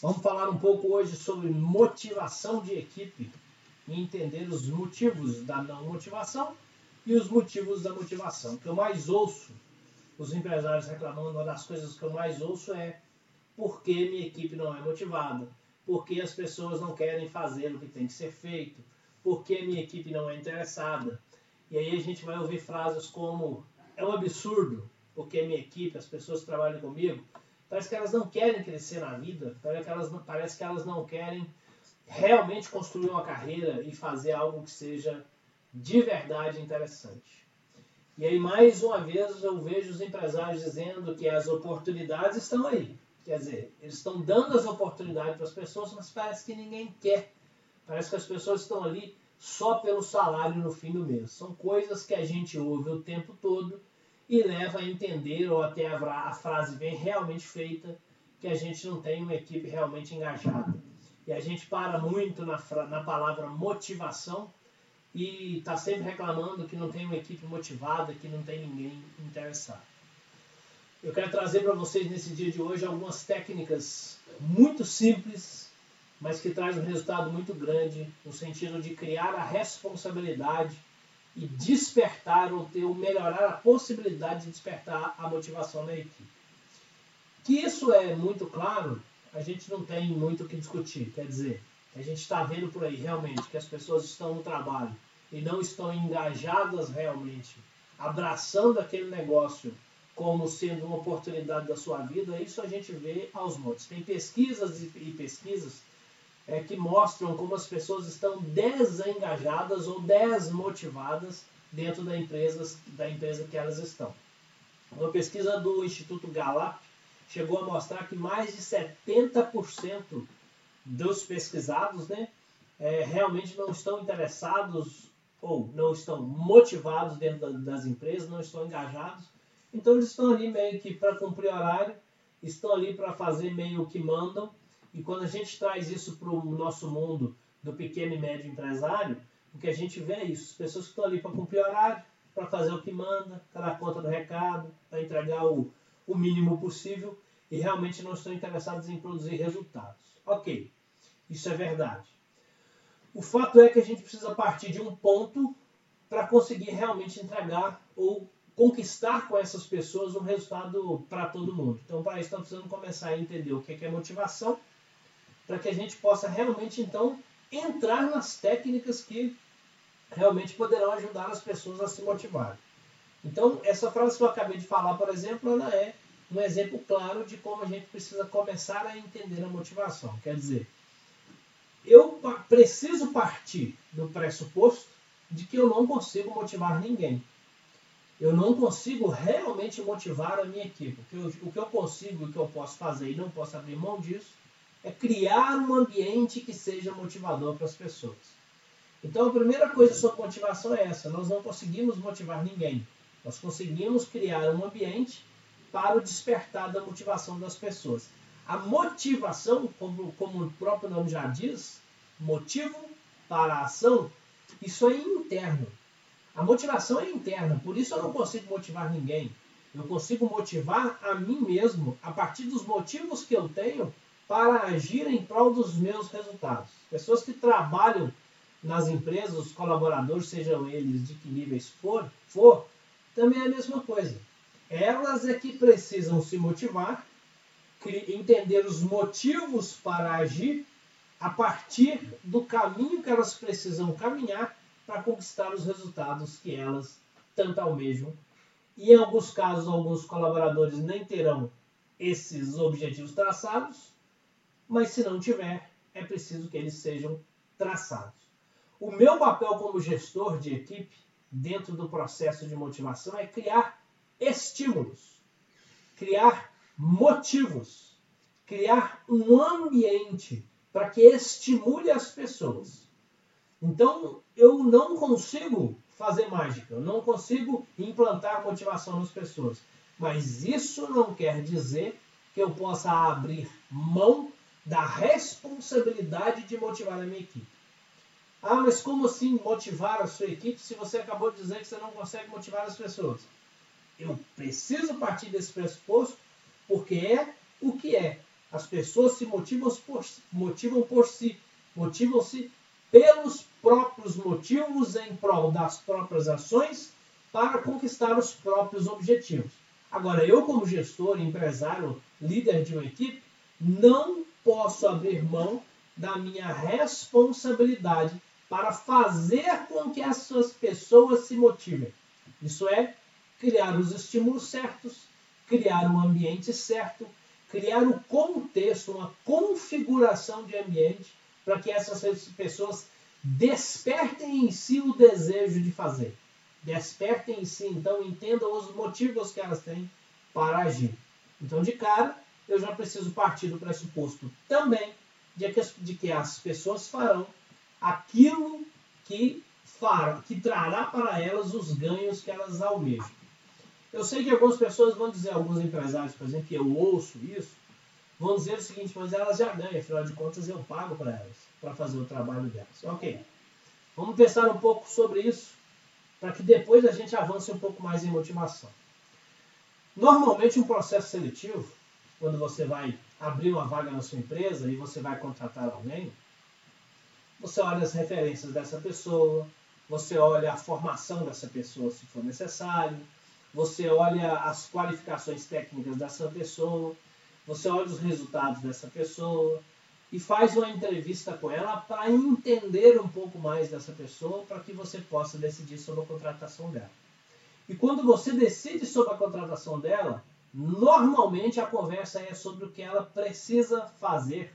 Vamos falar um pouco hoje sobre motivação de equipe e entender os motivos da não motivação e os motivos da motivação. O que eu mais ouço os empresários reclamando, uma das coisas que eu mais ouço é por que minha equipe não é motivada, por que as pessoas não querem fazer o que tem que ser feito, por que minha equipe não é interessada. E aí a gente vai ouvir frases como é um absurdo, porque minha equipe, as pessoas que trabalham comigo, Parece que elas não querem crescer na vida, parece que elas não, parece que elas não querem realmente construir uma carreira e fazer algo que seja de verdade interessante. E aí, mais uma vez, eu vejo os empresários dizendo que as oportunidades estão aí. Quer dizer, eles estão dando as oportunidades para as pessoas, mas parece que ninguém quer. Parece que as pessoas estão ali só pelo salário no fim do mês. São coisas que a gente ouve o tempo todo e leva a entender, ou até a, frase bem realmente feita, que a gente não tem uma equipe realmente engajada. E a gente para muito na, na palavra motivação e está sempre reclamando que não tem uma equipe motivada, que não tem ninguém interessado. Eu quero trazer para vocês nesse dia de hoje algumas técnicas muito simples, mas que trazem um resultado muito grande, no sentido de criar a responsabilidade e despertar ou ter ou melhorar a possibilidade de despertar a motivação da equipe. Que isso é muito claro, a gente não tem muito o que discutir. Quer dizer, a gente está vendo por aí realmente que as pessoas estão no trabalho e não estão engajadas realmente, abraçando aquele negócio como sendo uma oportunidade da sua vida, isso a gente vê aos montes. Tem pesquisas e pesquisas é, que mostram como as pessoas estão desengajadas ou desmotivadas dentro da empresa, da empresa que elas estão. Uma pesquisa do Instituto Gallup chegou a mostrar que mais de 70% dos pesquisados né, é, realmente não estão interessados ou não estão motivados dentro das empresas, não estão engajados. Então eles estão ali meio que para cumprir horário, estão ali para fazer meio que mandam e quando a gente traz isso para o nosso mundo do pequeno e médio empresário, o que a gente vê é isso: as pessoas que estão ali para cumprir horário, para fazer o que manda, para dar conta do recado, para entregar o, o mínimo possível e realmente não estão interessados em produzir resultados. Ok, isso é verdade. O fato é que a gente precisa partir de um ponto para conseguir realmente entregar ou conquistar com essas pessoas um resultado para todo mundo. Então, para isso, estamos precisando começar a entender o que é motivação para que a gente possa realmente então entrar nas técnicas que realmente poderão ajudar as pessoas a se motivarem. Então, essa frase que eu acabei de falar, por exemplo, ela é um exemplo claro de como a gente precisa começar a entender a motivação. Quer dizer, eu preciso partir do pressuposto de que eu não consigo motivar ninguém. Eu não consigo realmente motivar a minha equipe. O que eu, consigo, o que eu posso fazer e não posso abrir mão disso, é criar um ambiente que seja motivador para as pessoas. Então a primeira coisa sobre motivação é essa: nós não conseguimos motivar ninguém. Nós conseguimos criar um ambiente para o despertar da motivação das pessoas. A motivação, como, como o próprio nome já diz, motivo para a ação, isso é interno. A motivação é interna, por isso eu não consigo motivar ninguém. Eu consigo motivar a mim mesmo a partir dos motivos que eu tenho para agir em prol dos meus resultados. Pessoas que trabalham nas empresas, os colaboradores, sejam eles de que níveis for, for também é a mesma coisa. Elas é que precisam se motivar, entender os motivos para agir a partir do caminho que elas precisam caminhar para conquistar os resultados que elas tanto almejam. E em alguns casos, alguns colaboradores nem terão esses objetivos traçados, mas se não tiver, é preciso que eles sejam traçados. O meu papel como gestor de equipe, dentro do processo de motivação, é criar estímulos, criar motivos, criar um ambiente para que estimule as pessoas. Então, eu não consigo fazer mágica, eu não consigo implantar motivação nas pessoas. Mas isso não quer dizer que eu possa abrir mão da responsabilidade de motivar a minha equipe. Ah, mas como assim motivar a sua equipe se você acabou de dizer que você não consegue motivar as pessoas? Eu preciso partir desse pressuposto porque é o que é. As pessoas se motivam por, motivam por si, motivam-se pelos próprios motivos em prol das próprias ações para conquistar os próprios objetivos. Agora, eu como gestor, empresário, líder de uma equipe, não posso abrir mão da minha responsabilidade para fazer com que essas pessoas se motivem. Isso é criar os estímulos certos, criar um ambiente certo, criar o contexto, uma configuração de ambiente para que essas pessoas despertem em si o desejo de fazer. Despertem em si, então entendam os motivos que elas têm para agir. Então, de cara, eu já preciso partir do pressuposto também de que, de que as pessoas farão aquilo que, fará, que trará para elas os ganhos que elas almejam. Eu sei que algumas pessoas vão dizer, alguns empresários, por exemplo, que eu ouço isso, vão dizer o seguinte, mas elas já ganham, afinal de contas eu pago para elas, para fazer o trabalho delas. Ok. Vamos pensar um pouco sobre isso, para que depois a gente avance um pouco mais em motivação. Normalmente um processo seletivo, quando você vai abrir uma vaga na sua empresa e você vai contratar alguém, você olha as referências dessa pessoa, você olha a formação dessa pessoa, se for necessário, você olha as qualificações técnicas dessa pessoa, você olha os resultados dessa pessoa e faz uma entrevista com ela para entender um pouco mais dessa pessoa para que você possa decidir sobre a contratação dela. E quando você decide sobre a contratação dela, normalmente a conversa é sobre o que ela precisa fazer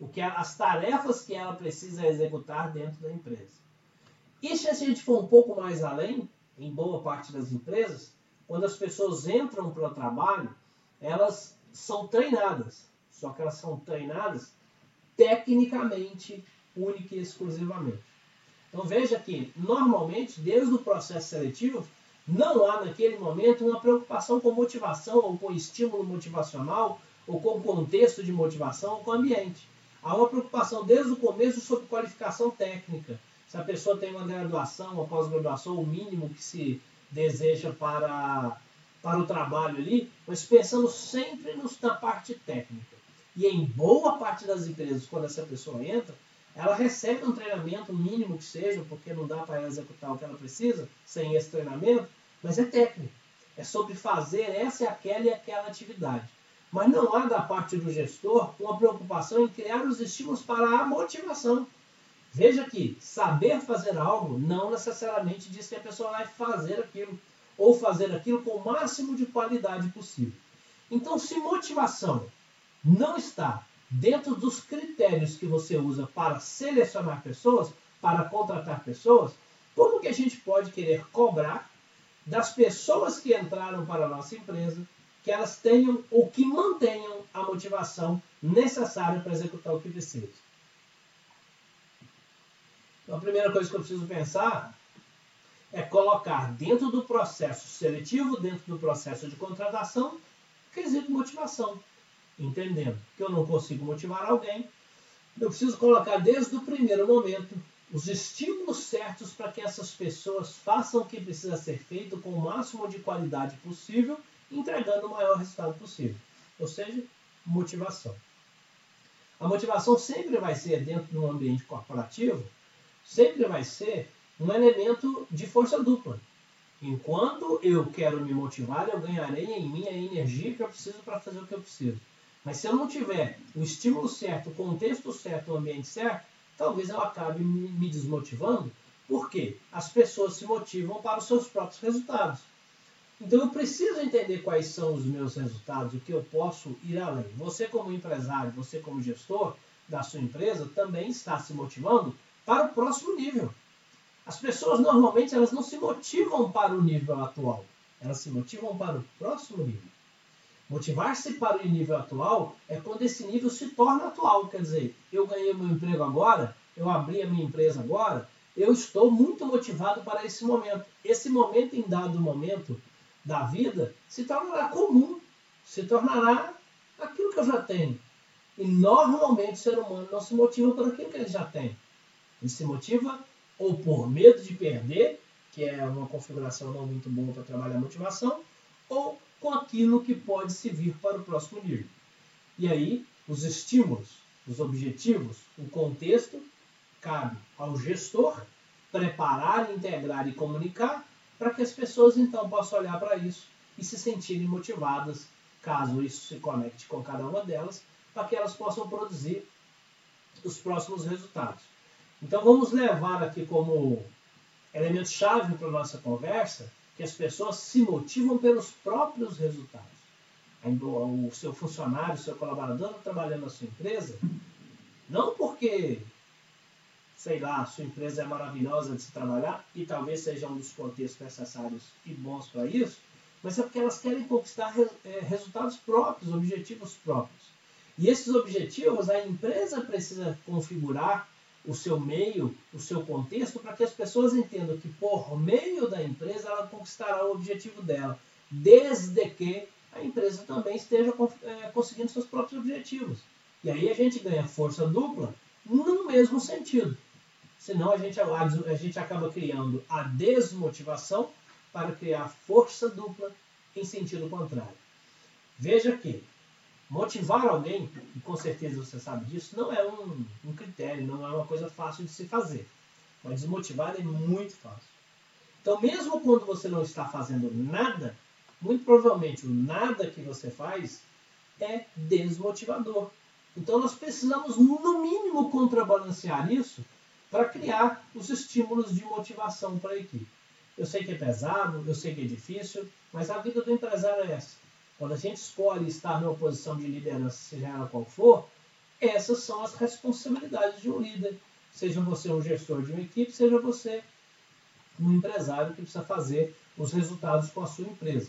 o que as tarefas que ela precisa executar dentro da empresa. E se a gente for um pouco mais além, em boa parte das empresas, quando as pessoas entram para o trabalho, elas são treinadas. Só que elas são treinadas tecnicamente, única e exclusivamente. Então veja que, normalmente, desde o processo seletivo, não há naquele momento uma preocupação com motivação, ou com estímulo motivacional, ou com contexto de motivação, ou com ambiente. Há uma preocupação desde o começo sobre qualificação técnica. Se a pessoa tem uma graduação, uma pós-graduação, o mínimo que se deseja para, para o trabalho ali, mas pensando sempre na parte técnica. E em boa parte das empresas, quando essa pessoa entra, ela recebe um treinamento mínimo que seja, porque não dá para executar o que ela precisa sem esse treinamento, mas é técnico. É sobre fazer essa, aquela e aquela atividade. Mas não há da parte do gestor uma preocupação em criar os estímulos para a motivação. Veja que saber fazer algo não necessariamente diz que a pessoa vai fazer aquilo ou fazer aquilo com o máximo de qualidade possível. Então, se motivação não está dentro dos critérios que você usa para selecionar pessoas, para contratar pessoas, como que a gente pode querer cobrar das pessoas que entraram para a nossa empresa que elas tenham ou que mantenham a motivação necessária para executar o que precisa. Então, a primeira coisa que eu preciso pensar é colocar dentro do processo seletivo, dentro do processo de contratação, quesito motivação. Entendendo que eu não consigo motivar alguém, eu preciso colocar desde o primeiro momento os estímulos certos para que essas pessoas façam o que precisa ser feito com o máximo de qualidade possível entregando o maior resultado possível. Ou seja, motivação. A motivação sempre vai ser, dentro de um ambiente corporativo, sempre vai ser um elemento de força dupla. Enquanto eu quero me motivar, eu ganharei em mim a energia que eu preciso para fazer o que eu preciso. Mas se eu não tiver o estímulo certo, o contexto certo, o ambiente certo, talvez eu acabe me desmotivando, porque as pessoas se motivam para os seus próprios resultados. Então eu preciso entender quais são os meus resultados, o que eu posso ir além. Você como empresário, você como gestor da sua empresa também está se motivando para o próximo nível. As pessoas normalmente elas não se motivam para o nível atual, elas se motivam para o próximo nível. Motivar-se para o nível atual é quando esse nível se torna atual. Quer dizer, eu ganhei meu emprego agora, eu abri a minha empresa agora, eu estou muito motivado para esse momento. Esse momento, em dado momento, da vida se tornará comum, se tornará aquilo que eu já tenho. E normalmente o ser humano não se motiva por aquilo que ele já tem. Ele se motiva ou por medo de perder, que é uma configuração não muito boa para trabalhar a motivação, ou com aquilo que pode se vir para o próximo nível. E aí, os estímulos, os objetivos, o contexto, cabe ao gestor preparar, integrar e comunicar para que as pessoas então possam olhar para isso e se sentirem motivadas, caso isso se conecte com cada uma delas, para que elas possam produzir os próximos resultados. Então vamos levar aqui como elemento chave para a nossa conversa que as pessoas se motivam pelos próprios resultados. O seu funcionário, o seu colaborador trabalhando na sua empresa, não porque, sei lá, sua empresa é maravilhosa de se trabalhar, e talvez seja um dos contextos necessários e bons para isso, mas é porque elas querem conquistar é, resultados próprios, objetivos próprios. E esses objetivos a empresa precisa configurar o seu meio, o seu contexto, para que as pessoas entendam que por meio da empresa ela conquistará o objetivo dela, desde que a empresa também esteja é, conseguindo seus próprios objetivos. E aí a gente ganha força dupla no mesmo sentido. Senão a gente, a gente acaba criando a desmotivação para criar força dupla em sentido contrário. Veja que Motivar alguém, e com certeza você sabe disso, não é um, um critério, não é uma coisa fácil de se fazer. Mas desmotivar é muito fácil. Então, mesmo quando você não está fazendo nada, muito provavelmente o nada que você faz é desmotivador. Então, nós precisamos, no mínimo, contrabalancear isso para criar os estímulos de motivação para a equipe. Eu sei que é pesado, eu sei que é difícil, mas a vida do empresário é essa. Quando a gente escolhe estar numa posição de liderança, seja ela qual for, essas são as responsabilidades de um líder. Seja você um gestor de uma equipe, seja você um empresário que precisa fazer os resultados com a sua empresa.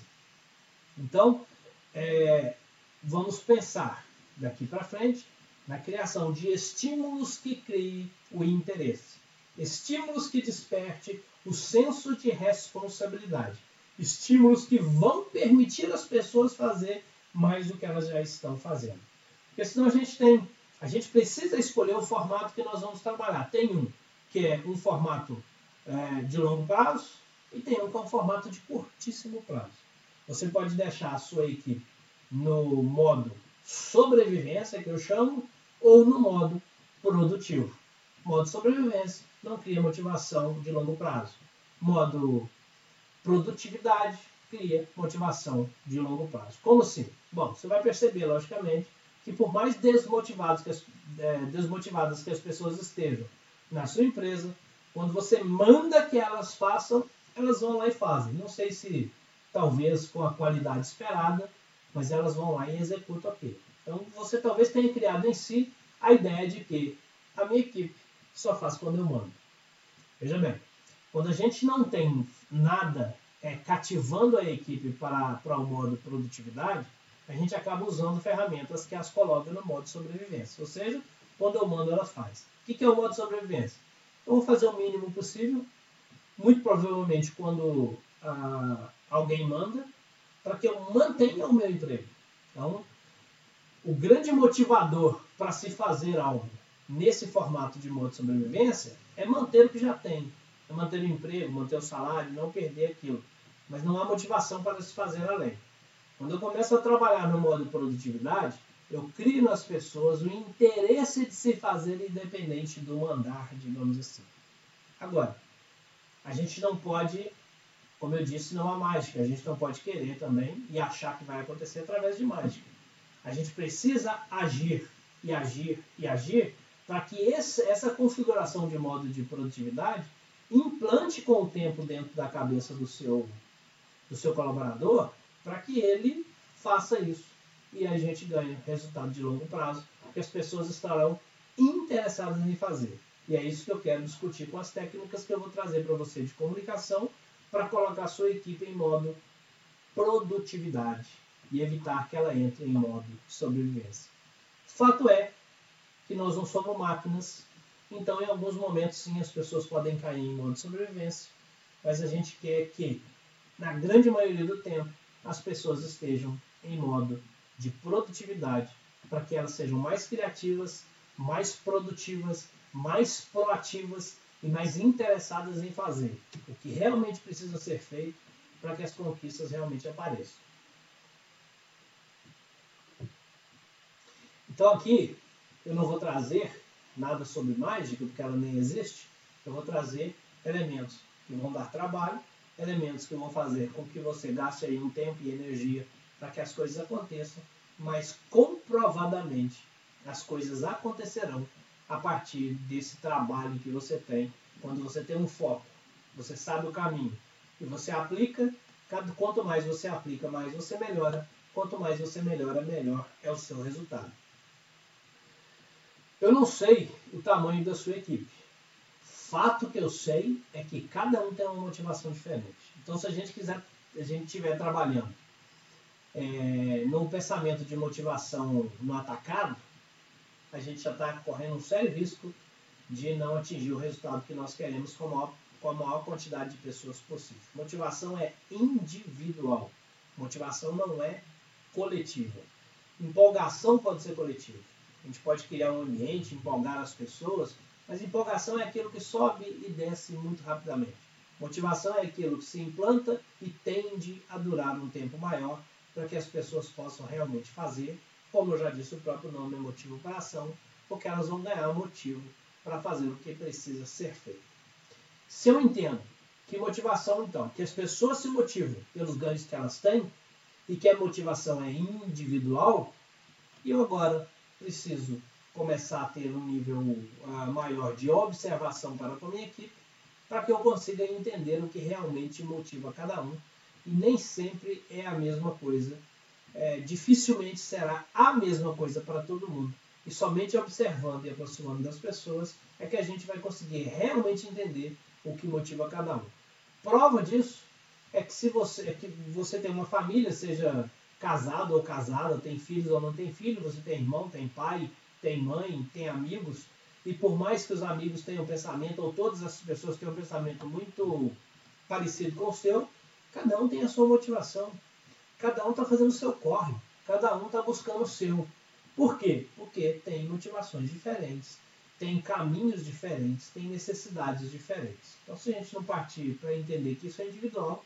Então, é, vamos pensar daqui para frente na criação de estímulos que criem o interesse. Estímulos que desperte o senso de responsabilidade estímulos que vão permitir as pessoas fazer mais do que elas já estão fazendo. Porque senão a gente tem, a gente precisa escolher o formato que nós vamos trabalhar. Tem um que é um formato é, de longo prazo e tem um que é um formato de curtíssimo prazo. Você pode deixar a sua equipe no modo sobrevivência, que eu chamo, ou no modo produtivo. Modo sobrevivência não cria motivação de longo prazo. Modo produtividade cria motivação de longo prazo. Como assim? Bom, você vai perceber, logicamente, que por mais desmotivados que as, é, desmotivadas que as pessoas estejam na sua empresa, quando você manda que elas façam, elas vão lá e fazem. Não sei se talvez com a qualidade esperada, mas elas vão lá e executam aquilo. Então você talvez tenha criado em si a ideia de que a minha equipe só faz quando eu mando. Veja bem, quando a gente não tem nada é, cativando a equipe para, para o modo produtividade, a gente acaba usando ferramentas que as colocam no modo sobrevivência. Ou seja, quando eu mando, ela faz. O que, que é o modo sobrevivência? Eu vou fazer o mínimo possível, muito provavelmente quando ah, alguém manda, para que eu mantenha o meu emprego. Então, o grande motivador para se fazer algo nesse formato de modo sobrevivência é manter o que já tem é manter o emprego, manter o salário, não perder aquilo. Mas não há motivação para se fazer além. Quando eu começo a trabalhar no modo produtividade, eu crio nas pessoas o interesse de se fazer independente do mandar, digamos assim. Agora, a gente não pode, como eu disse, não há mágica. A gente não pode querer também e achar que vai acontecer através de mágica. A gente precisa agir e agir e agir para que essa configuração de modo de produtividade implante com o tempo dentro da cabeça do seu, do seu colaborador para que ele faça isso. E a gente ganha resultado de longo prazo, que as pessoas estarão interessadas em fazer. E é isso que eu quero discutir com as técnicas que eu vou trazer para você de comunicação para colocar a sua equipe em modo produtividade e evitar que ela entre em modo sobrevivência. Fato é que nós não somos máquinas então, em alguns momentos, sim, as pessoas podem cair em modo de sobrevivência, mas a gente quer que, na grande maioria do tempo, as pessoas estejam em modo de produtividade, para que elas sejam mais criativas, mais produtivas, mais proativas e mais interessadas em fazer o que realmente precisa ser feito para que as conquistas realmente apareçam. Então aqui eu não vou trazer nada sobre mágica, porque ela nem existe. Eu vou trazer elementos que vão dar trabalho, elementos que vão fazer com que você gaste aí um tempo e energia para que as coisas aconteçam, mas comprovadamente as coisas acontecerão a partir desse trabalho que você tem, quando você tem um foco, você sabe o caminho e você aplica. Quanto mais você aplica, mais você melhora. Quanto mais você melhora, melhor é o seu resultado. Eu não sei o tamanho da sua equipe. Fato que eu sei é que cada um tem uma motivação diferente. Então, se a gente quiser, a gente estiver trabalhando é, no pensamento de motivação no atacado, a gente já está correndo um sério risco de não atingir o resultado que nós queremos com a, maior, com a maior quantidade de pessoas possível. Motivação é individual. Motivação não é coletiva. Empolgação pode ser coletiva. A gente pode criar um ambiente, empolgar as pessoas, mas empolgação é aquilo que sobe e desce muito rapidamente. Motivação é aquilo que se implanta e tende a durar um tempo maior para que as pessoas possam realmente fazer como eu já disse, o próprio nome é motivo para ação, porque elas vão ganhar motivo para fazer o que precisa ser feito. Se eu entendo que motivação, então, que as pessoas se motivam pelos ganhos que elas têm e que a motivação é individual, eu agora preciso começar a ter um nível uh, maior de observação para com a minha equipe, para que eu consiga entender o que realmente motiva cada um. E nem sempre é a mesma coisa é, dificilmente será a mesma coisa para todo mundo. E somente observando e aproximando das pessoas é que a gente vai conseguir realmente entender o que motiva cada um. Prova disso é que se você, é que você tem uma família, seja casado ou casada, tem filhos ou não tem filhos, você tem irmão, tem pai, tem mãe, tem amigos, e por mais que os amigos tenham pensamento, ou todas as pessoas tenham um pensamento muito parecido com o seu, cada um tem a sua motivação. Cada um está fazendo o seu corre, cada um está buscando o seu. Por quê? Porque tem motivações diferentes, tem caminhos diferentes, tem necessidades diferentes. Então, se a gente não partir para entender que isso é individual,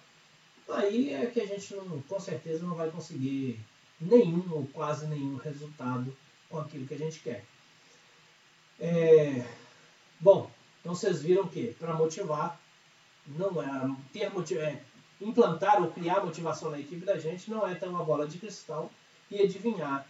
aí é que a gente não, com certeza não vai conseguir nenhum ou quase nenhum resultado com aquilo que a gente quer. É, bom, então vocês viram que para motivar não é ter motiv é, implantar ou criar motivação na equipe da gente não é ter uma bola de cristal e adivinhar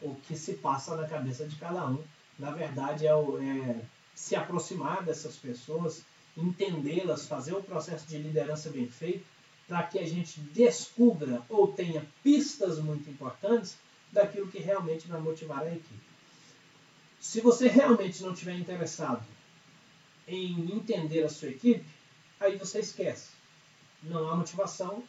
o que se passa na cabeça de cada um. Na verdade, é, é se aproximar dessas pessoas, entendê-las, fazer o processo de liderança bem feito, para que a gente descubra ou tenha pistas muito importantes daquilo que realmente vai motivar a equipe. Se você realmente não estiver interessado em entender a sua equipe, aí você esquece não há motivação,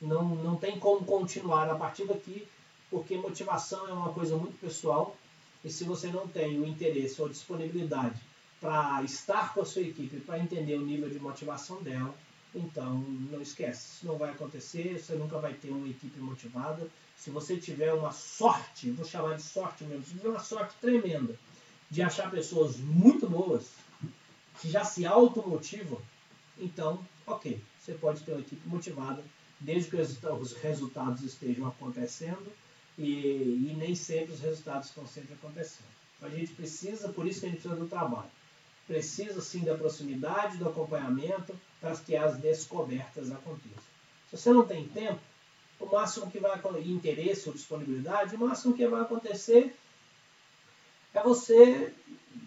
não, não tem como continuar a partir daqui, porque motivação é uma coisa muito pessoal e se você não tem o interesse ou disponibilidade para estar com a sua equipe, para entender o nível de motivação dela, então não esquece, isso não vai acontecer, você nunca vai ter uma equipe motivada. Se você tiver uma sorte, vou chamar de sorte mesmo, se tiver uma sorte tremenda de achar pessoas muito boas, que já se automotivam, então, ok, você pode ter uma equipe motivada, desde que os resultados estejam acontecendo e, e nem sempre os resultados estão sempre acontecendo. A gente precisa, por isso que a gente precisa do trabalho. Precisa sim da proximidade, do acompanhamento, para que as descobertas aconteçam. Se você não tem tempo, o máximo que vai interesse ou disponibilidade, o máximo que vai acontecer é você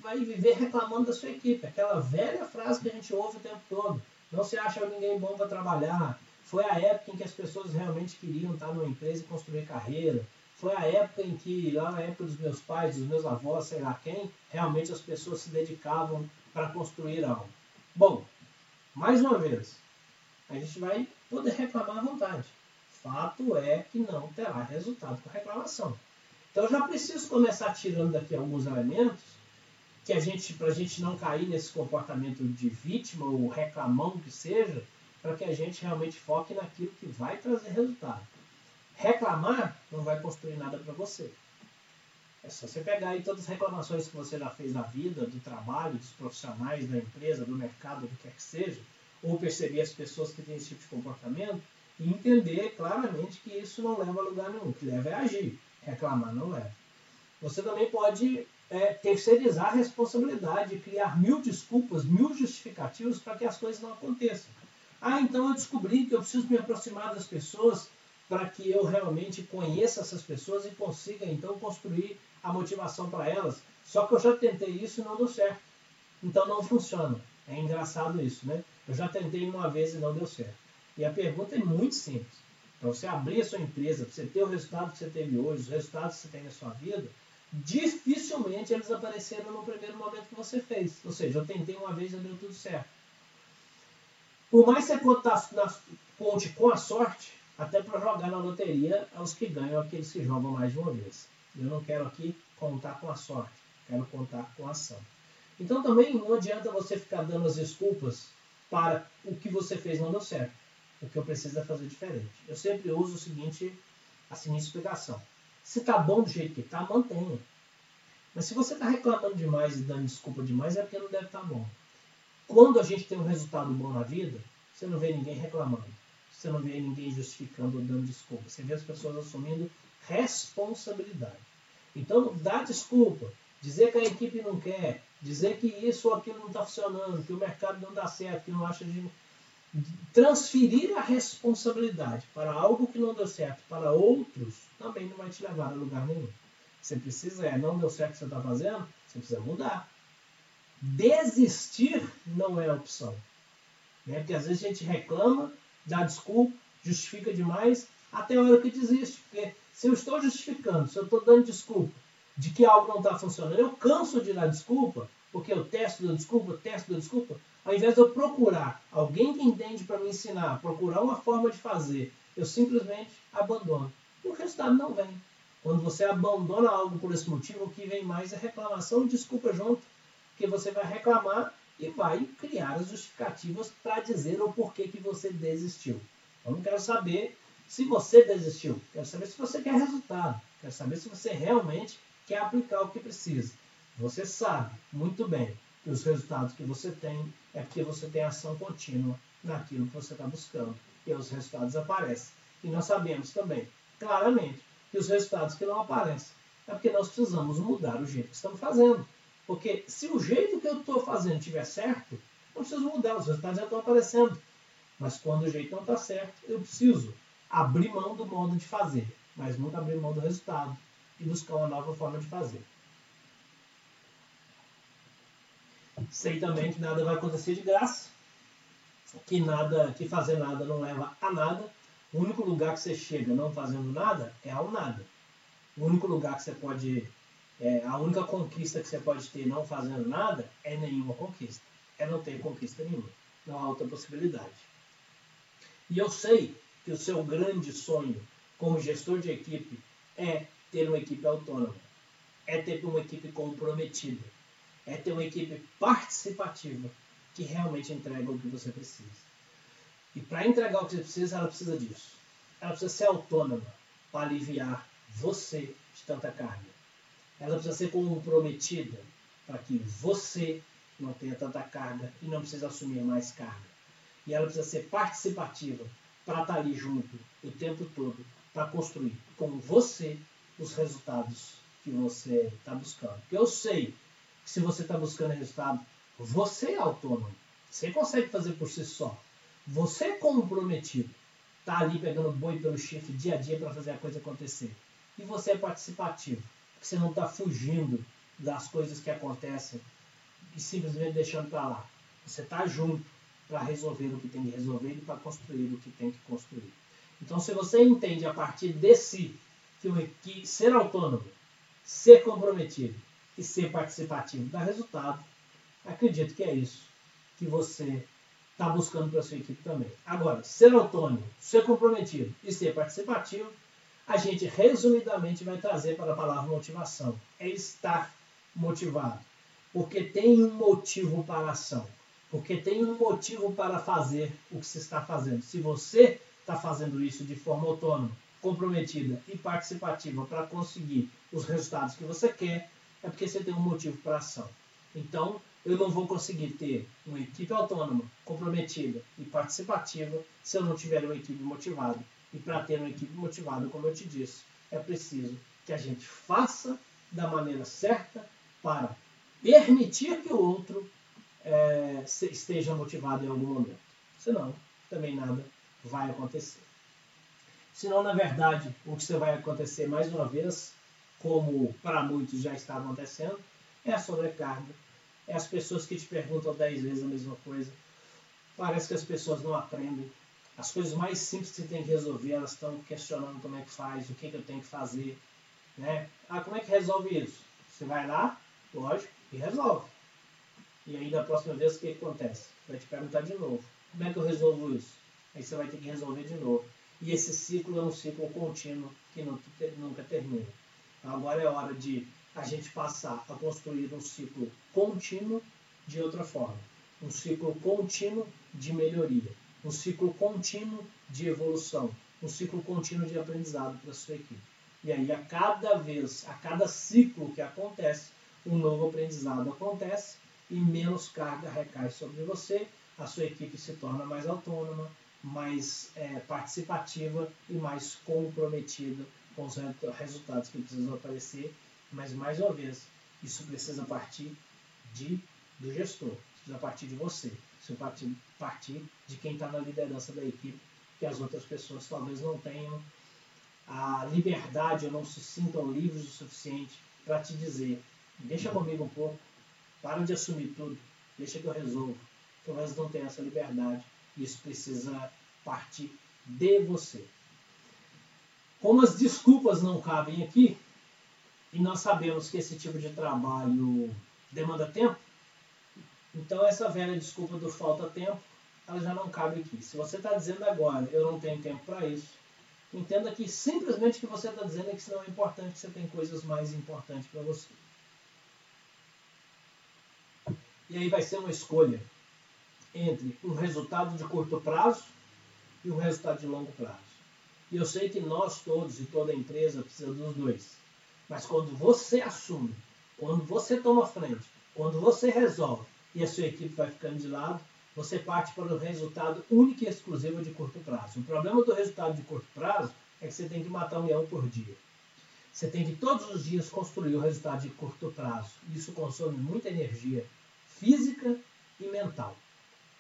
vai viver reclamando da sua equipe. Aquela velha frase que a gente ouve o tempo todo. Não se acha ninguém bom para trabalhar. Foi a época em que as pessoas realmente queriam estar numa empresa e construir carreira. Foi a época em que, lá na época dos meus pais, dos meus avós, sei lá quem, realmente as pessoas se dedicavam para construir algo. Bom, mais uma vez, a gente vai poder reclamar à vontade. Fato é que não terá resultado com reclamação. Então eu já preciso começar tirando daqui alguns elementos que a gente, para a gente não cair nesse comportamento de vítima ou reclamão que seja, para que a gente realmente foque naquilo que vai trazer resultado. Reclamar não vai construir nada para você. É só você pegar aí todas as reclamações que você já fez na vida, do trabalho, dos profissionais, da empresa, do mercado, do que quer que seja, ou perceber as pessoas que têm esse tipo de comportamento e entender claramente que isso não leva a lugar nenhum. O que leva é agir. Reclamar não leva. Você também pode é, terceirizar a responsabilidade, criar mil desculpas, mil justificativos para que as coisas não aconteçam. Ah, então eu descobri que eu preciso me aproximar das pessoas para que eu realmente conheça essas pessoas e consiga então construir a motivação para elas. Só que eu já tentei isso e não deu certo. Então não funciona. É engraçado isso, né? Eu já tentei uma vez e não deu certo. E a pergunta é muito simples. Para você abrir a sua empresa, para você ter o resultado que você teve hoje, os resultados que você tem na sua vida, dificilmente eles apareceram no primeiro momento que você fez. Ou seja, eu tentei uma vez e deu tudo certo. Por mais que você conte com a sorte, até para jogar na loteria, é os que ganham aqueles que jogam mais de uma vez. Eu não quero aqui contar com a sorte, quero contar com a ação. Então também não adianta você ficar dando as desculpas para o que você fez não deu certo. O que eu preciso é fazer diferente. Eu sempre uso o seguinte, a seguinte explicação. Se está bom do jeito que está, mantenha. Mas se você está reclamando demais e dando desculpa demais, é porque não deve estar tá bom. Quando a gente tem um resultado bom na vida, você não vê ninguém reclamando. Você não vê ninguém justificando ou dando desculpa. Você vê as pessoas assumindo responsabilidade. Então, dar desculpa, dizer que a equipe não quer, dizer que isso ou aquilo não está funcionando, que o mercado não dá certo, que não acha de transferir a responsabilidade para algo que não deu certo para outros também não vai te levar a lugar nenhum. Você precisa, é, não deu certo o que você está fazendo, você precisa mudar. Desistir não é opção. Né? Porque às vezes a gente reclama, dá desculpa, justifica demais, até a hora que desiste. Porque se eu estou justificando, se eu estou dando desculpa de que algo não está funcionando, eu canso de dar desculpa, porque eu testo da desculpa, testo da desculpa, ao invés de eu procurar alguém que entende para me ensinar, procurar uma forma de fazer, eu simplesmente abandono. E o resultado não vem. Quando você abandona algo por esse motivo, o que vem mais é reclamação e desculpa junto. Porque você vai reclamar e vai criar as justificativas para dizer o porquê que você desistiu. Eu não quero saber se você desistiu. Quero saber se você quer resultado. Quero saber se você realmente quer aplicar o que precisa. Você sabe muito bem que os resultados que você tem é porque você tem ação contínua naquilo que você está buscando. E os resultados aparecem. E nós sabemos também, claramente, que os resultados que não aparecem é porque nós precisamos mudar o jeito que estamos fazendo. Porque se o jeito que eu estou fazendo estiver certo, não preciso mudar, os resultados já estão aparecendo. Mas quando o jeito não está certo, eu preciso abrir mão do modo de fazer, mas nunca abrir mão do resultado e buscar uma nova forma de fazer. Sei também que nada vai acontecer de graça, que nada, que fazer nada não leva a nada. O único lugar que você chega não fazendo nada é ao nada. O único lugar que você pode, é, a única conquista que você pode ter não fazendo nada é nenhuma conquista. É não ter conquista nenhuma. Não há outra possibilidade. E eu sei que o seu grande sonho como gestor de equipe é ter uma equipe autônoma, é ter uma equipe comprometida, é ter uma equipe participativa que realmente entrega o que você precisa. E para entregar o que você precisa, ela precisa disso. Ela precisa ser autônoma para aliviar você de tanta carga. Ela precisa ser comprometida para que você não tenha tanta carga e não precise assumir mais carga. E ela precisa ser participativa para estar ali junto o tempo todo para construir com você os resultados que você está buscando. Eu sei se você está buscando resultado, você é autônomo. Você consegue fazer por si só. Você é comprometido. Está ali pegando boi pelo chifre dia a dia para fazer a coisa acontecer. E você é participativo. Você não está fugindo das coisas que acontecem e simplesmente deixando para lá. Você está junto para resolver o que tem que resolver e para construir o que tem que construir. Então, se você entende a partir de si que, ser autônomo, ser comprometido e ser participativo dá resultado, acredito que é isso que você está buscando para sua equipe também. Agora, ser autônomo, ser comprometido e ser participativo, a gente resumidamente vai trazer para a palavra motivação. É estar motivado. Porque tem um motivo para a ação. Porque tem um motivo para fazer o que se está fazendo. Se você está fazendo isso de forma autônoma, comprometida e participativa para conseguir os resultados que você quer, é porque você tem um motivo para ação. Então, eu não vou conseguir ter uma equipe autônoma, comprometida e participativa se eu não tiver uma equipe motivada. E para ter uma equipe motivada, como eu te disse, é preciso que a gente faça da maneira certa para permitir que o outro é, esteja motivado em algum momento. Senão, também nada vai acontecer. Senão, na verdade, o que vai acontecer mais uma vez, como para muitos já está acontecendo, é a sobrecarga. É as pessoas que te perguntam dez vezes a mesma coisa. Parece que as pessoas não aprendem. As coisas mais simples que você tem que resolver, elas estão questionando como é que faz, o que, que eu tenho que fazer. Né? Ah, como é que resolve isso? Você vai lá, lógico, e resolve. E aí da próxima vez o que, acontece? Vai te perguntar de novo. Como é que eu resolvo isso? Aí você vai ter que resolver de novo. E esse ciclo é um ciclo contínuo que nunca termina. Então, agora é hora de a gente passar a construir um ciclo contínuo de outra forma. Um ciclo contínuo de melhoria. Um ciclo contínuo de evolução. Um ciclo contínuo de aprendizado para a sua equipe. E aí, a cada vez, a cada ciclo que acontece, um novo aprendizado acontece e menos carga recai sobre você. A sua equipe se torna mais autônoma, mais é, participativa e mais comprometida com os resultados que precisam aparecer. Mas, mais uma vez, isso precisa partir de, do gestor, precisa partir de você, precisa partir, partir de quem está na liderança da equipe, que as outras pessoas talvez não tenham a liberdade ou não se sintam livres o suficiente para te dizer: deixa comigo um pouco, para de assumir tudo, deixa que eu resolvo. Talvez não tenha essa liberdade isso precisa partir de você. Como as desculpas não cabem aqui, e nós sabemos que esse tipo de trabalho demanda tempo, então essa velha desculpa do falta tempo, ela já não cabe aqui. Se você está dizendo agora, eu não tenho tempo para isso, entenda que simplesmente o que você está dizendo é que isso não é importante, que você tem coisas mais importantes para você. E aí vai ser uma escolha entre um resultado de curto prazo e um resultado de longo prazo. E eu sei que nós todos e toda empresa precisa dos dois. Mas quando você assume, quando você toma frente, quando você resolve e a sua equipe vai ficando de lado, você parte para o resultado único e exclusivo de curto prazo. O problema do resultado de curto prazo é que você tem que matar um leão por dia. Você tem que todos os dias construir o resultado de curto prazo. Isso consome muita energia física e mental.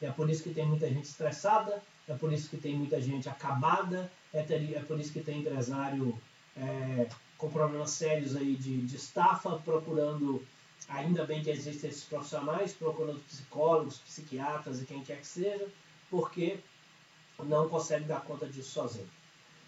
É por isso que tem muita gente estressada, é por isso que tem muita gente acabada, é, é por isso que tem empresário é, com problemas sérios aí de, de estafa, procurando, ainda bem que existem esses profissionais, procurando psicólogos, psiquiatras e quem quer que seja, porque não consegue dar conta disso sozinho.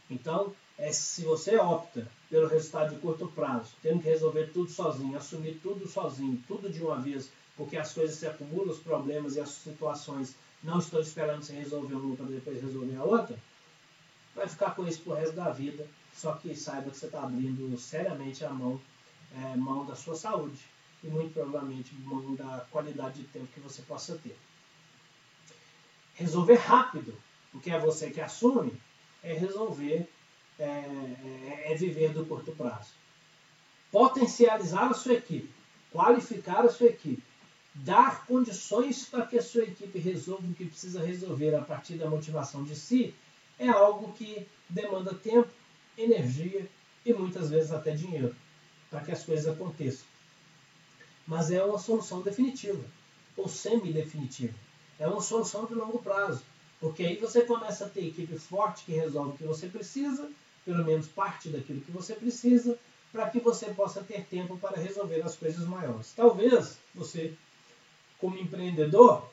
Então, é, se você opta pelo resultado de curto prazo, tendo que resolver tudo sozinho, assumir tudo sozinho, tudo de uma vez, porque as coisas se acumulam, os problemas e as situações não estou esperando você resolver uma para depois resolver a outra, vai ficar com isso pro resto da vida. Só que saiba que você está abrindo seriamente a mão, é, mão da sua saúde e muito provavelmente mão da qualidade de tempo que você possa ter. Resolver rápido, porque é você que assume, é resolver, é, é, é viver do curto prazo. Potencializar a sua equipe, qualificar a sua equipe, dar condições para que a sua equipe resolva o que precisa resolver a partir da motivação de si, é algo que demanda tempo, energia e muitas vezes até dinheiro para que as coisas aconteçam. Mas é uma solução definitiva ou semi-definitiva. É uma solução de longo prazo, porque aí você começa a ter equipe forte que resolve o que você precisa, pelo menos parte daquilo que você precisa, para que você possa ter tempo para resolver as coisas maiores. Talvez você como empreendedor,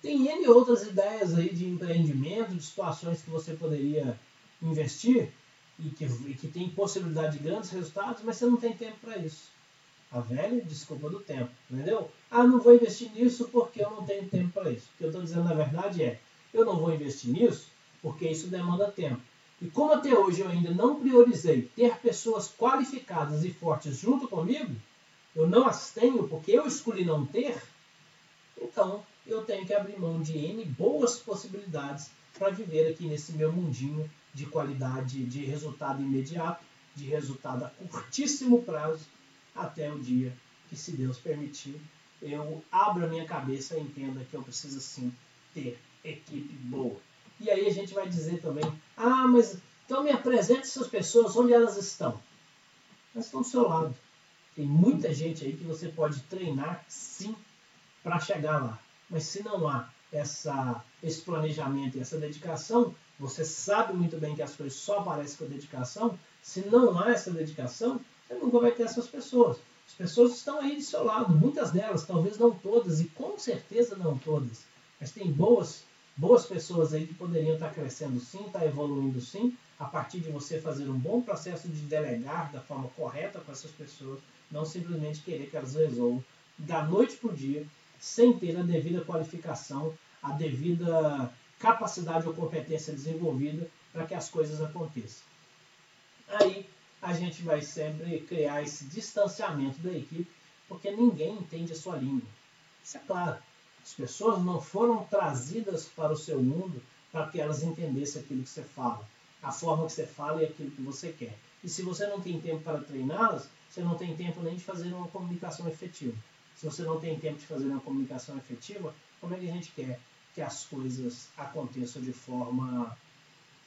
tem N outras ideias aí de empreendimento, de situações que você poderia investir e que, e que tem possibilidade de grandes resultados, mas você não tem tempo para isso. A velha desculpa do tempo, entendeu? Ah, não vou investir nisso porque eu não tenho tempo para isso. O que eu estou dizendo na verdade é, eu não vou investir nisso porque isso demanda tempo. E como até hoje eu ainda não priorizei ter pessoas qualificadas e fortes junto comigo, eu não as tenho porque eu escolhi não ter, então, eu tenho que abrir mão de N boas possibilidades para viver aqui nesse meu mundinho de qualidade, de resultado imediato, de resultado a curtíssimo prazo, até o dia que, se Deus permitir, eu abra minha cabeça e entenda que eu preciso sim ter equipe boa. E aí a gente vai dizer também, ah, mas então me apresente essas pessoas, onde elas estão? Elas estão do seu lado. Tem muita gente aí que você pode treinar sim para chegar lá. Mas se não há essa, esse planejamento e essa dedicação, você sabe muito bem que as coisas só aparecem com dedicação. Se não há essa dedicação, você nunca vai ter essas pessoas. As pessoas estão aí do seu lado, muitas delas, talvez não todas, e com certeza não todas, mas tem boas, boas pessoas aí que poderiam estar crescendo sim, estar evoluindo sim, a partir de você fazer um bom processo de delegar da forma correta com essas pessoas, não simplesmente querer que elas resolvam da noite para o dia, sem ter a devida qualificação, a devida capacidade ou competência desenvolvida para que as coisas aconteçam. Aí a gente vai sempre criar esse distanciamento da equipe, porque ninguém entende a sua língua. Isso é claro. As pessoas não foram trazidas para o seu mundo para que elas entendessem aquilo que você fala, a forma que você fala e aquilo que você quer. E se você não tem tempo para treiná-las, você não tem tempo nem de fazer uma comunicação efetiva. Se você não tem tempo de fazer uma comunicação efetiva, como é que a gente quer que as coisas aconteçam de forma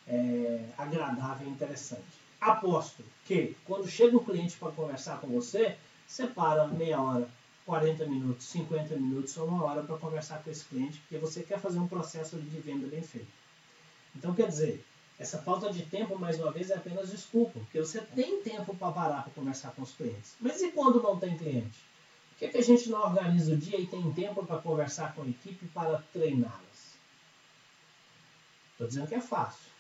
é, agradável e interessante? Aposto que quando chega um cliente para conversar com você, separa meia hora, 40 minutos, 50 minutos ou uma hora para conversar com esse cliente, porque você quer fazer um processo de venda bem feito. Então, quer dizer, essa falta de tempo, mais uma vez, é apenas desculpa, porque você tem tempo para parar para conversar com os clientes. Mas e quando não tem cliente? Por que, que a gente não organiza o dia e tem tempo para conversar com a equipe para treiná-las? Estou dizendo que é fácil.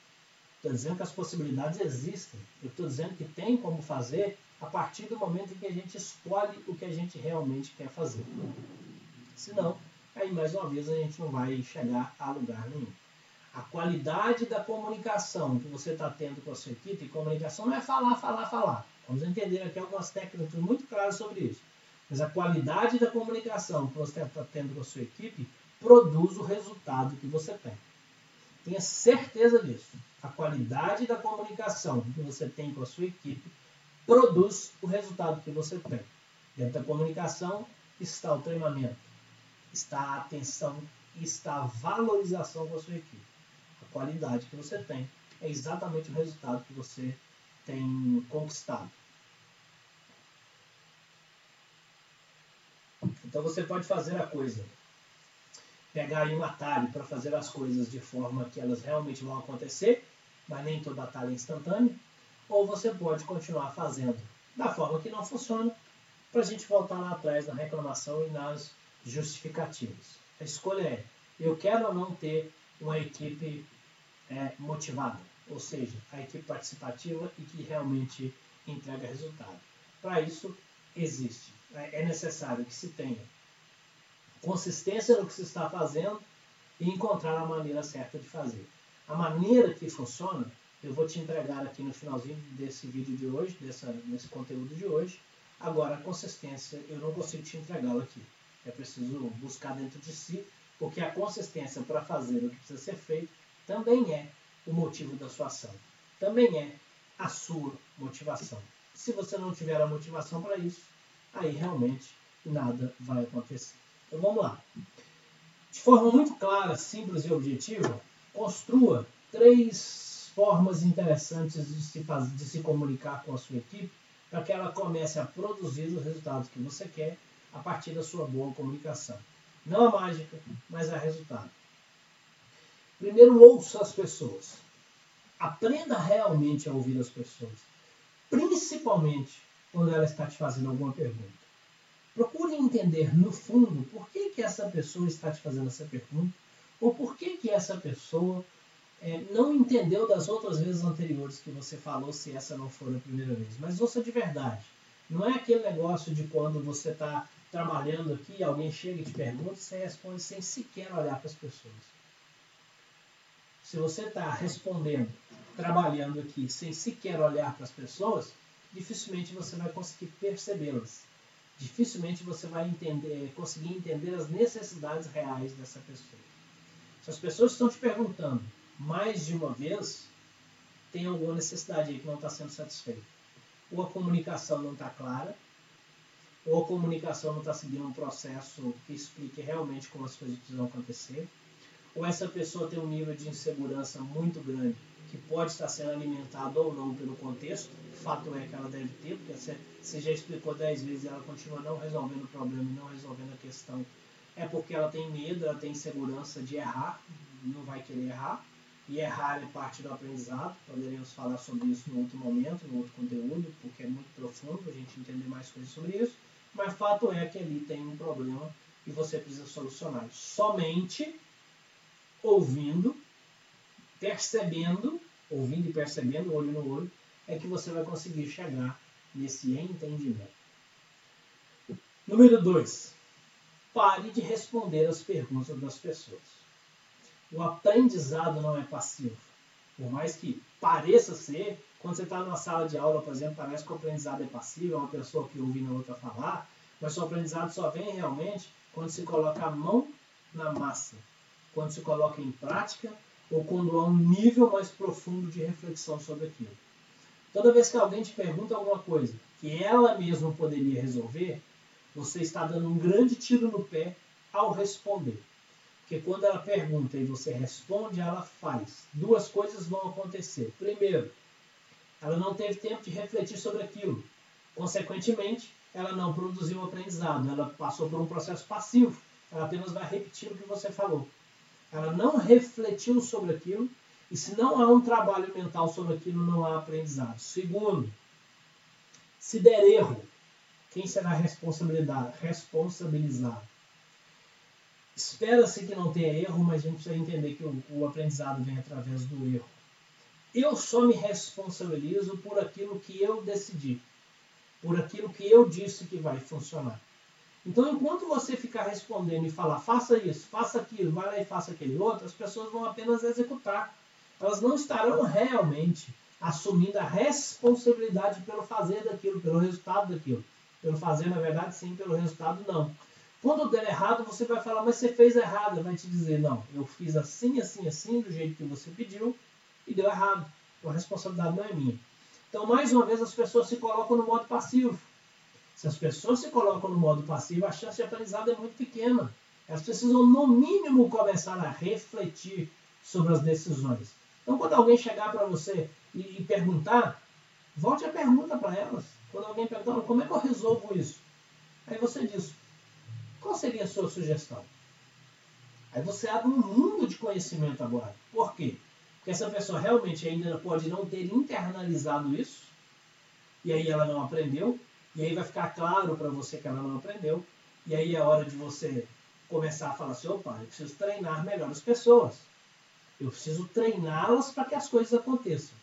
Estou dizendo que as possibilidades existem. Eu estou dizendo que tem como fazer a partir do momento em que a gente escolhe o que a gente realmente quer fazer. Senão, aí mais uma vez a gente não vai chegar a lugar nenhum. A qualidade da comunicação que você está tendo com a sua equipe, e comunicação não é falar, falar, falar. Vamos entender aqui algumas técnicas muito claras sobre isso. Mas a qualidade da comunicação que você está tendo com a sua equipe produz o resultado que você tem. Tenha certeza disso. A qualidade da comunicação que você tem com a sua equipe produz o resultado que você tem. Dentro da comunicação está o treinamento, está a atenção e está a valorização com a sua equipe. A qualidade que você tem é exatamente o resultado que você tem conquistado. Então você pode fazer a coisa pegar aí um atalho para fazer as coisas de forma que elas realmente vão acontecer, mas nem todo atalho é instantâneo, ou você pode continuar fazendo da forma que não funciona, para a gente voltar lá atrás na reclamação e nas justificativas. A escolha é: eu quero ou não ter uma equipe é, motivada, ou seja, a equipe participativa e que realmente entrega resultado. Para isso, existe, é, é necessário que se tenha consistência no que se está fazendo e encontrar a maneira certa de fazer. A maneira que funciona, eu vou te entregar aqui no finalzinho desse vídeo de hoje, dessa, desse conteúdo de hoje. Agora, a consistência, eu não consigo te entregá-la aqui. É preciso buscar dentro de si, porque a consistência para fazer o que precisa ser feito também é o motivo da sua ação. Também é a sua motivação. Se você não tiver a motivação para isso, aí realmente nada vai acontecer. Então vamos lá. De forma muito clara, simples e objetiva, construa três formas interessantes de se, fazer, de se comunicar com a sua equipe para que ela comece a produzir os resultados que você quer a partir da sua boa comunicação. Não a mágica, mas a resultado. Primeiro, ouça as pessoas. Aprenda realmente a ouvir as pessoas. Principalmente quando ela está te fazendo alguma pergunta. Procure entender no fundo por que, que essa pessoa está te fazendo essa pergunta ou por que, que essa pessoa é, não entendeu das outras vezes anteriores que você falou, se essa não for a primeira vez. Mas ouça de verdade. Não é aquele negócio de quando você está trabalhando aqui, alguém chega e te pergunta, você responde sem sequer olhar para as pessoas. Se você está respondendo, trabalhando aqui sem sequer olhar para as pessoas, dificilmente você vai conseguir percebê-las dificilmente você vai entender, conseguir entender as necessidades reais dessa pessoa. Se as pessoas estão te perguntando mais de uma vez, tem alguma necessidade aí que não está sendo satisfeita. Ou a comunicação não está clara, ou a comunicação não está seguindo um processo que explique realmente como as coisas precisam acontecer, ou essa pessoa tem um nível de insegurança muito grande que pode estar sendo alimentada ou não pelo contexto. Fato é que ela deve ter, porque você, já explicou dez vezes e ela continua não resolvendo o problema não resolvendo a questão. É porque ela tem medo, ela tem insegurança de errar, não vai querer errar. E errar é parte do aprendizado. Poderíamos falar sobre isso em outro momento, em outro conteúdo, porque é muito profundo a gente entender mais coisas sobre isso. Mas fato é que ali tem um problema e você precisa solucionar. Somente ouvindo, percebendo, ouvindo e percebendo, olho no olho, é que você vai conseguir chegar nesse entendimento. Número 2. Pare de responder as perguntas das pessoas. O aprendizado não é passivo. Por mais que pareça ser, quando você está numa sala de aula, por exemplo, parece que o aprendizado é passivo, é uma pessoa que ouve na outra falar, mas o aprendizado só vem realmente quando se coloca a mão na massa, quando se coloca em prática ou quando há um nível mais profundo de reflexão sobre aquilo. Toda vez que alguém te pergunta alguma coisa que ela mesma poderia resolver, você está dando um grande tiro no pé ao responder. Porque quando ela pergunta e você responde, ela faz. Duas coisas vão acontecer. Primeiro, ela não teve tempo de refletir sobre aquilo. Consequentemente, ela não produziu aprendizado, ela passou por um processo passivo. Ela apenas vai repetir o que você falou. Ela não refletiu sobre aquilo, e se não há um trabalho mental sobre aquilo, não há aprendizado. Segundo, se der erro, quem será responsabilizado? Espera-se que não tenha erro, mas a gente precisa entender que o, o aprendizado vem através do erro. Eu só me responsabilizo por aquilo que eu decidi por aquilo que eu disse que vai funcionar. Então, enquanto você ficar respondendo e falar, faça isso, faça aquilo, vai lá e faça aquele outro, as pessoas vão apenas executar. Elas não estarão realmente assumindo a responsabilidade pelo fazer daquilo, pelo resultado daquilo. Pelo fazer, na verdade, sim, pelo resultado, não. Quando der errado, você vai falar, mas você fez errado. Vai te dizer, não, eu fiz assim, assim, assim, do jeito que você pediu, e deu errado. A responsabilidade não é minha. Então, mais uma vez, as pessoas se colocam no modo passivo. Se as pessoas se colocam no modo passivo, a chance de aprendizado é muito pequena. Elas precisam, no mínimo, começar a refletir sobre as decisões. Então, quando alguém chegar para você e, e, perguntar, volte a pergunta para elas. Quando alguém perguntar, como é que eu resolvo isso? Aí você diz, qual seria a sua sugestão? Aí você abre um mundo de conhecimento agora. Por quê? que essa pessoa realmente ainda pode não ter internalizado isso, e aí ela não aprendeu, e aí vai ficar claro para você que ela não aprendeu, e aí é hora de você começar a falar assim, opa, eu preciso treinar melhor as pessoas. Eu preciso treiná-las para que as coisas aconteçam.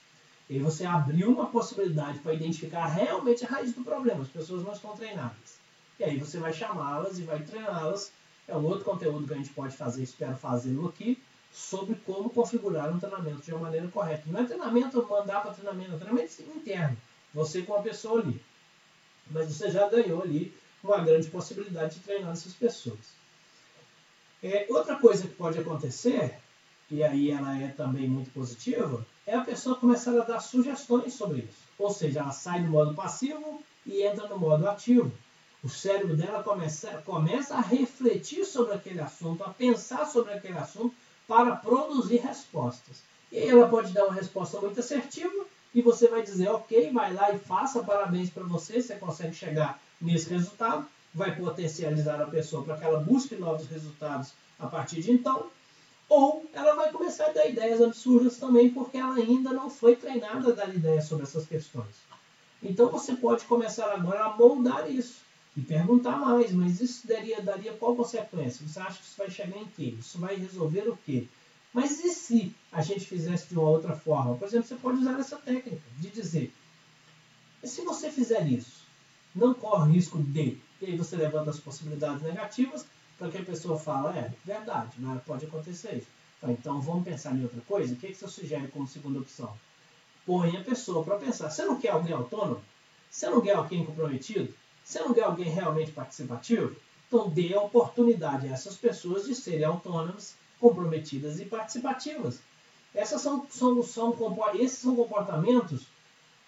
E aí você abriu uma possibilidade para identificar realmente a raiz do problema. As pessoas não estão treinadas. E aí você vai chamá-las e vai treiná-las. É um outro conteúdo que a gente pode fazer, espero fazê-lo aqui sobre como configurar um treinamento de uma maneira correta. Não é treinamento mandar para treinamento, é treinamento interno. Você com a pessoa ali. Mas você já ganhou ali uma grande possibilidade de treinar essas pessoas. É, outra coisa que pode acontecer, e aí ela é também muito positiva, é a pessoa começar a dar sugestões sobre isso. Ou seja, ela sai do modo passivo e entra no modo ativo. O cérebro dela começa, começa a refletir sobre aquele assunto, a pensar sobre aquele assunto para produzir respostas. E ela pode dar uma resposta muito assertiva e você vai dizer, ok, vai lá e faça, parabéns para você, você consegue chegar nesse resultado, vai potencializar a pessoa para que ela busque novos resultados a partir de então, ou ela vai começar a dar ideias absurdas também, porque ela ainda não foi treinada a dar ideias sobre essas questões. Então você pode começar agora a moldar isso e perguntar mais, mas isso daria, daria qual consequência? Você acha que isso vai chegar em quê? Isso vai resolver o quê? Mas e se a gente fizesse de uma outra forma? Por exemplo, você pode usar essa técnica de dizer: se você fizer isso, não corre risco de. E aí você levanta as possibilidades negativas para que a pessoa fale: é verdade, mas pode acontecer isso. Então vamos pensar em outra coisa? O que você sugere como segunda opção? Põe a pessoa para pensar. Você não quer alguém autônomo? Você não quer alguém comprometido? Você não quer alguém realmente participativo? Então dê a oportunidade a essas pessoas de serem autônomas, comprometidas e participativas. Essas são, são, são, esses são comportamentos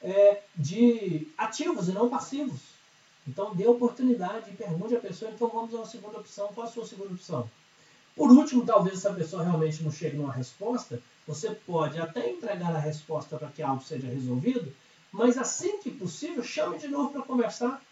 é, de ativos e não passivos. Então dê oportunidade e pergunte à pessoa, então vamos a uma segunda opção. Qual a sua segunda opção? Por último, talvez essa pessoa realmente não chegue numa resposta, você pode até entregar a resposta para que algo seja resolvido, mas assim que possível, chame de novo para conversar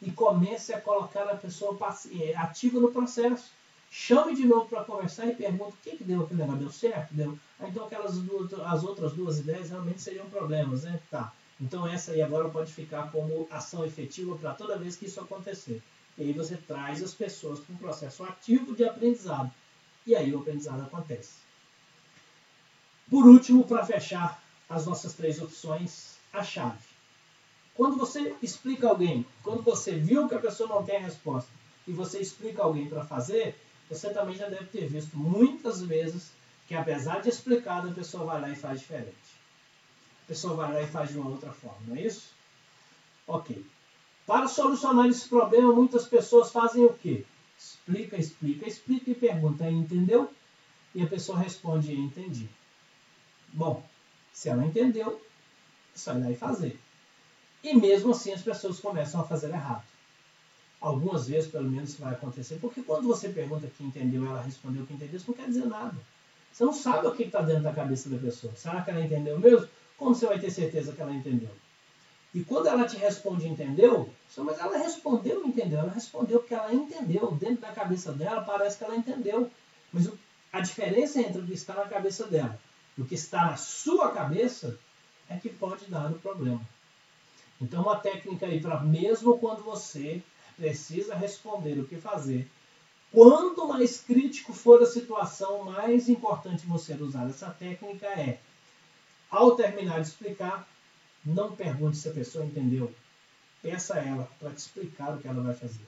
e comece a colocar a pessoa eh, ativa no processo. Chame de novo para conversar e pergunte o que, que deu aquele negócio. Deu certo? Deu. Ah, então aquelas duas, as outras duas ideias realmente seriam problemas, né? Tá. Então essa aí agora pode ficar como ação efetiva para toda vez que isso acontecer. E aí você traz as pessoas para um processo ativo de aprendizado. E aí o aprendizado acontece. Por último, para fechar as nossas três opções, a chave. Quando você explica alguém, quando você viu que a pessoa não tem a resposta e você explica alguém para fazer, você também já deve ter visto muitas vezes que apesar de explicado, a pessoa vai lá e faz diferente. A pessoa vai lá e faz de uma outra forma, não é isso? Ok. Para solucionar esse problema, muitas pessoas fazem o quê? Explica, explica, explica e pergunta, entendeu? E a pessoa responde, entendi. Bom, se ela entendeu, você vai lá e fazer. E mesmo assim as pessoas começam a fazer errado. Algumas vezes, pelo menos, isso vai acontecer, porque quando você pergunta que entendeu ela respondeu que entendeu, isso não quer dizer nada. Você não sabe o que está dentro da cabeça da pessoa. Será que ela entendeu mesmo? Como você vai ter certeza que ela entendeu? E quando ela te responde entendeu, mas ela respondeu entendeu. Ela respondeu porque ela entendeu. Dentro da cabeça dela parece que ela entendeu. Mas a diferença entre o que está na cabeça dela e o que está na sua cabeça é que pode dar o problema. Então, uma técnica aí para mesmo quando você precisa responder o que fazer, quanto mais crítico for a situação, mais importante você usar essa técnica é, ao terminar de explicar, não pergunte se a pessoa entendeu. Peça a ela para te explicar o que ela vai fazer.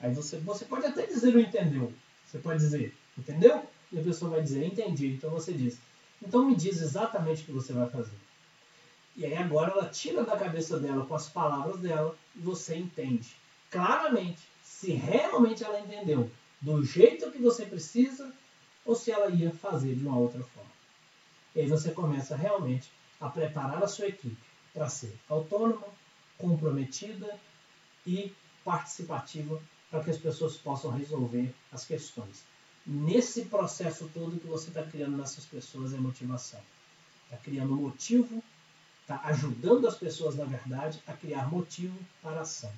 Aí você, você pode até dizer o entendeu. Você pode dizer, entendeu? E a pessoa vai dizer, entendi. Então você diz, então me diz exatamente o que você vai fazer. E aí agora ela tira da cabeça dela com as palavras dela e você entende claramente se realmente ela entendeu do jeito que você precisa ou se ela ia fazer de uma outra forma. E aí você começa realmente a preparar a sua equipe para ser autônoma, comprometida e participativa para que as pessoas possam resolver as questões. Nesse processo todo que você está criando nessas pessoas é motivação. Está criando motivo, está ajudando as pessoas, na verdade, a criar motivo para a ação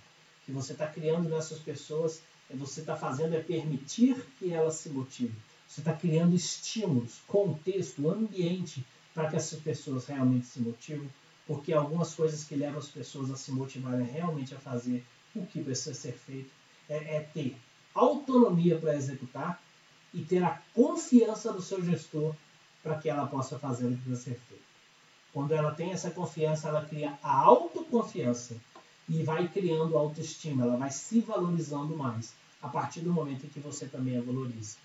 que você está criando nessas pessoas, é você está fazendo é permitir que elas se motivem. Você está criando estímulos, contexto, ambiente para que essas pessoas realmente se motivem, porque algumas coisas que levam as pessoas a se motivarem realmente a fazer o que precisa ser feito é, é ter autonomia para executar e ter a confiança do seu gestor para que ela possa fazer o que precisa ser feito. Quando ela tem essa confiança, ela cria a autoconfiança e vai criando autoestima, ela vai se valorizando mais a partir do momento em que você também a valoriza.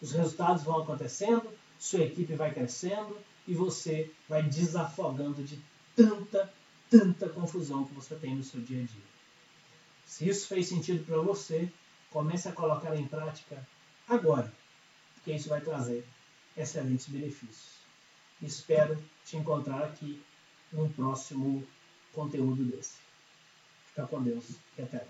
Os resultados vão acontecendo, sua equipe vai crescendo e você vai desafogando de tanta, tanta confusão que você tem no seu dia a dia. Se isso fez sentido para você, comece a colocar em prática agora, porque isso vai trazer excelentes benefícios. Espero te encontrar aqui num próximo conteúdo desse. Fica com Deus e até.